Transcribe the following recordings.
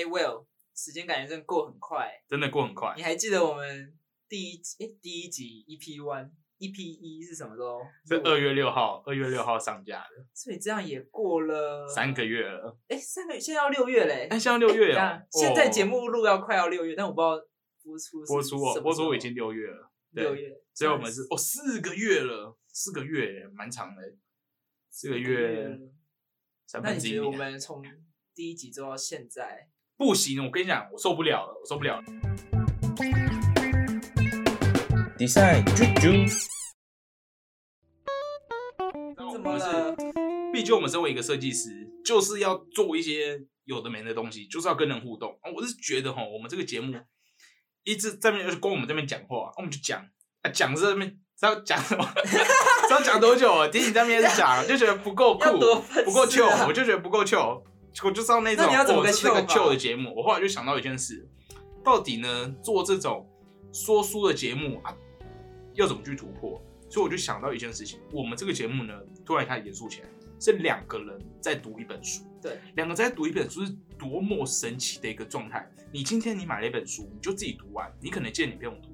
哎，Will，时间感觉真的过很快。真的过很快你。还记得我们第一集哎第一集 EP one EP 一是什么时候？是二月六号，二月六号上架的，所以这样也过了三个月了。哎，三个月，现在要六月嘞。哎，现在六月等了一下，现在哦节目录要快要六月，但我不知道播出播出哦，播出已经六月了。六月，所以我们是哦四个月了，四个月蛮长的，四个月三那你觉得我。们从第一集做到现在，不行，我跟你讲，我受不了了，我受不了了。Design 啾啾，怎么了？毕竟我们身为一个设计师，就是要做一些有的没的东西，就是要跟人互动。啊我是觉得哈，我们这个节目一直在那边就是光我们这边讲话，我们就讲啊讲这边知道讲什么，知道讲多久啊？听你在那边讲，就觉得不够酷不够 Q，我就觉得不够 Q，我就知道那种那你要怎么个哦这是个 chill 法 Q 的节目。我后来就想到一件事，到底呢做这种说书的节目啊，要怎么去突破？所以我就想到一件事情，我们这个节目呢，突然开始严肃起来，是两个人在读一本书，对，两个在读一本书是多么神奇的一个状态。你今天你买了一本书，你就自己读完，你可能见你不用读，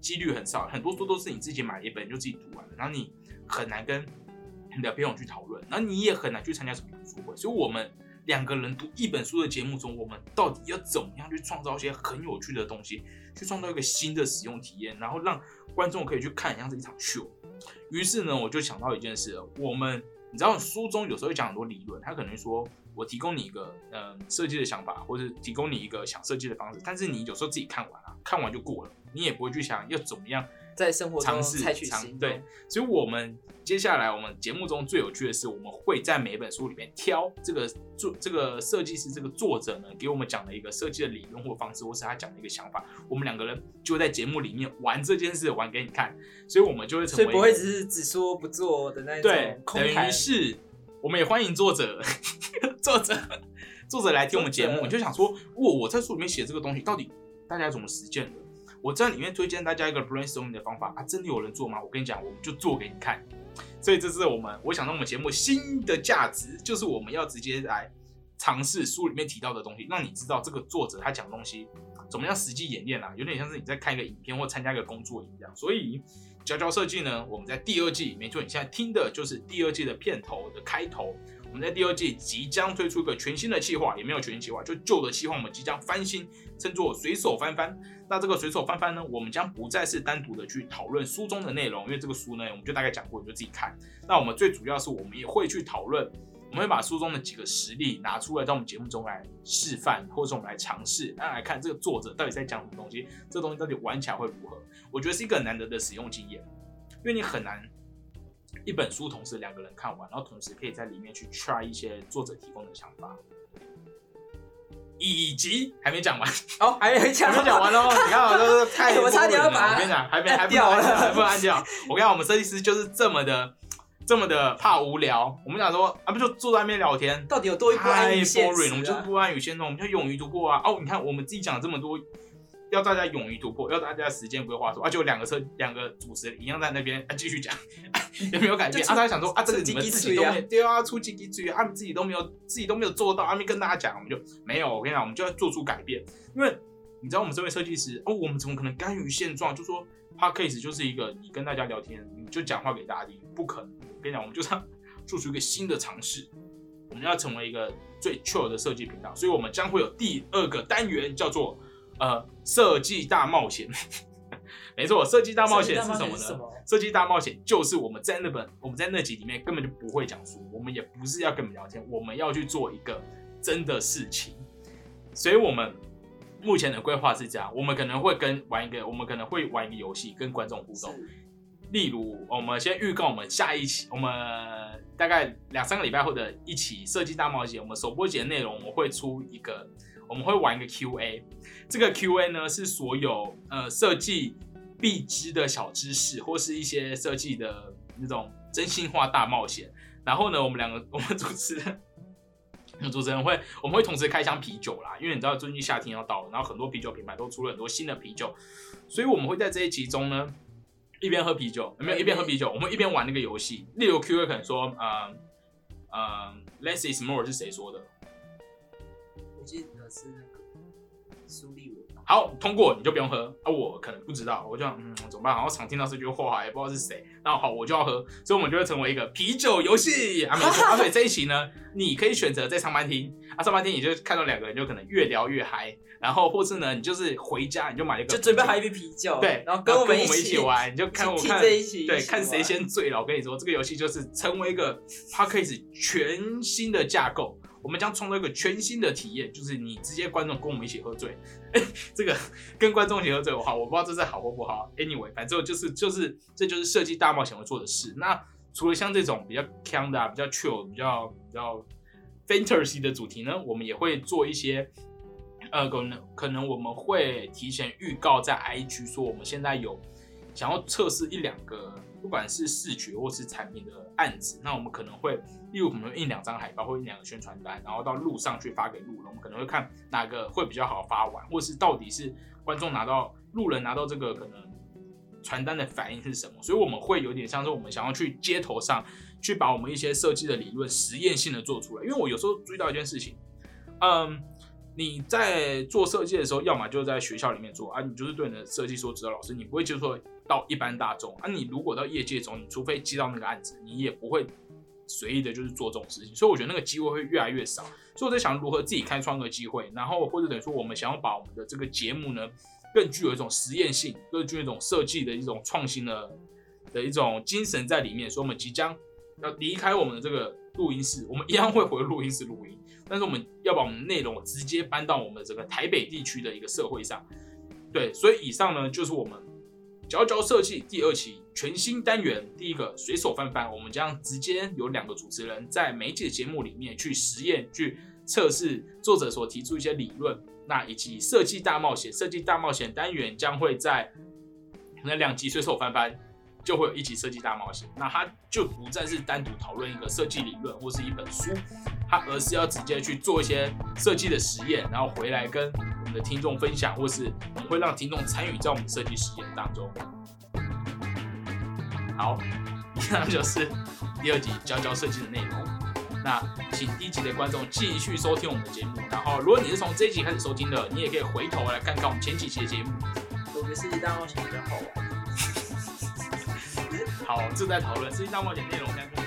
几率很少，很多书都是你自己买了一本就自己读完了，然后你很难跟你的朋友去讨论，那你也很难去参加什么读书会。所以，我们两个人读一本书的节目中，我们到底要怎么样去创造一些很有趣的东西，去创造一个新的使用体验，然后让观众可以去看，像是一场秀。于是呢，我就想到一件事，我们你知道书中有时候会讲很多理论，他可能说我提供你一个呃设计的想法，或者提供你一个想设计的方式，但是你有时候自己看完了、看完就过了，你也不会去想要怎么样在生活中尝试采取行对，所以我们接下来我们节目中最有趣的是，我们会在每本书里面挑这个作这个设计师这个作者呢给我们讲的一个设计的理论或方式，或是他讲的一个想法，我们两个人就会在节目里面玩这件事，玩给你看，所以我们就会成所以不会只是只说不做的那对于。是我们也欢迎作者 作者作者来听我们节目，你就想说，哇，我在书里面写这个东西，到底大家怎么实践的？我在里面推荐大家一个 brainstorming 的方法啊，真的有人做吗？我跟你讲，我们就做给你看。所以这是我们我想让我们节目新的价值，就是我们要直接来尝试书里面提到的东西，让你知道这个作者他讲东西怎么样实际演练啊，有点像是你在看一个影片或参加一个工作一样。所以佼佼设计呢，我们在第二季，没错，你现在听的就是第二季的片头的开头。我们在第二季即将推出一个全新的计划，也没有全新计划，就旧的计划我们即将翻新，称作随手翻翻。那这个随手翻翻呢，我们将不再是单独的去讨论书中的内容，因为这个书呢，我们就大概讲过，你就自己看。那我们最主要是我们也会去讨论，我们会把书中的几个实例拿出来，在我们节目中来示范，或者说我们来尝试，那来看这个作者到底在讲什么东西，这东西到底玩起来会如何？我觉得是一个很难得的使用经验，因为你很难一本书同时两个人看完，然后同时可以在里面去 try 一些作者提供的想法，以及还没讲完，哦，还没讲，还没讲完哦，你看我都是太 我差点要把我跟你讲，还没按还掉了按掉，还不能按掉。我跟你讲，我们设计师就是这么的这么的怕无聊。我们想说啊，不就坐在那边聊天，到底有多不安太于现了，我们？就是不安于现状，我们就勇于突破啊！哦，你看我们自己讲了这么多，要大家勇于突破，要大家时间规划说，啊，就两个车两个主持人一样在那边啊继续讲，也没有改变就啊。大家想说啊，这个你们自己都没对啊，出几滴嘴啊，他们自己都没有自己都没有做到，他们跟大家讲，我们就没有。我跟你讲，我们就要做出改变，因为你知道我们身为设计师哦，我们怎么可能甘于现状？就说 p a c k a s e 就是一个你跟大家聊天，你就讲话给大家听，不可能。我跟你讲，我们就是要 做出一个新的尝试。我们要成为一个最 chill 的设计频道，所以我们将会有第二个单元，叫做呃设计大冒险。没错，设计大冒险是什么呢？设计大冒险就是我们在那本我们在那集里面根本就不会讲书，我们也不是要跟你们聊天，我们要去做一个真的事情。所以我们目前的规划是这样，我们可能会跟玩一个，我们可能会玩一个游戏跟观众互动。例如，我们先预告我们下一期，我们大概两三个礼拜后的一期设计大冒险，我们首播节的内容，我们会出一个，我们会玩一个 Q&A。这个 Q&A 呢是所有呃设计必知的小知识，或是一些设计的那种真心话大冒险。然后呢，我们两个我们主持人。主持人会，我们会同时开箱啤酒啦，因为你知道最近夏天要到了，然后很多啤酒品牌都出了很多新的啤酒，所以我们会在这一集中呢，一边喝啤酒，没有一边喝啤酒，我们一边玩那个游戏。例如 Q A 可能说，嗯、嗯、l e s s is more 是谁说的？我记得是那个苏立文。好，通过你就不用喝啊。我可能不知道，我就嗯怎么办？好像常听到这句话，也不知道是谁。那好，我就要喝，所以我们就会成为一个啤酒游戏啊。没错啊，对这一期呢，你可以选择在上班听啊，上班听你就看到两个人就可能越聊越嗨，然后或是呢，你就是回家你就买一个就准备好一杯啤酒，对，然后跟跟我们一一起玩，你就看我看这一期，对，看谁先醉了。我跟你说，这个游戏就是成为一个 p a c k a g e 全新的架构，我们将创造一个全新的体验，就是你直接观众跟我们一起喝醉。哎，这个跟观众一起喝醉，我好，我不知道这是好或不好。Anyway，反正就是就是这就是设计大冒险会做的事。那除了像这种比较 c a n 的、啊、比较 chill、比较比较 fantasy 的主题呢，我们也会做一些。呃，可能可能我们会提前预告在 IG 说，我们现在有想要测试一两个，不管是视觉或是产品的案子，那我们可能会，例如我们印两张海报或印两个宣传单，然后到路上去发给路人，我们可能会看哪个会比较好发完，或是到底是观众拿到路人拿到这个可能传单的反应是什么，所以我们会有点像是我们想要去街头上去把我们一些设计的理论实验性的做出来，因为我有时候注意到一件事情，嗯。你在做设计的时候，要么就在学校里面做啊，你就是对你的设计所指导老师，你不会接触到一般大众啊。你如果到业界中，你除非接到那个案子，你也不会随意的就是做这种事情。所以我觉得那个机会会越来越少。所以我在想如何自己开创个机会，然后或者等于说我们想要把我们的这个节目呢，更具有一种实验性，更具有一种设计的一种创新的的一种精神在里面。所以我们即将要离开我们的这个录音室，我们一样会回录音室录音。但是我们要把我们的内容直接搬到我们整个台北地区的一个社会上，对，所以以上呢就是我们佼佼设计第二期全新单元，第一个随手翻翻，我们将直接有两个主持人在每一集的节目里面去实验、去测试作者所提出一些理论，那以及设计大冒险，设计大冒险单元将会在那两集随手翻翻。就会有一起设计大冒险，那它就不再是单独讨论一个设计理论或是一本书，它而是要直接去做一些设计的实验，然后回来跟我们的听众分享，或是我们会让听众参与在我们设计实验当中。好，以上就是第二集教教设计的内容。那请第一集的观众继续收听我们的节目，然后如果你是从这一集开始收听的，你也可以回头来看看我们前几期的节目。我觉得设计大冒险比较好玩。好，正在讨论《世纪大冒险》内容，跟。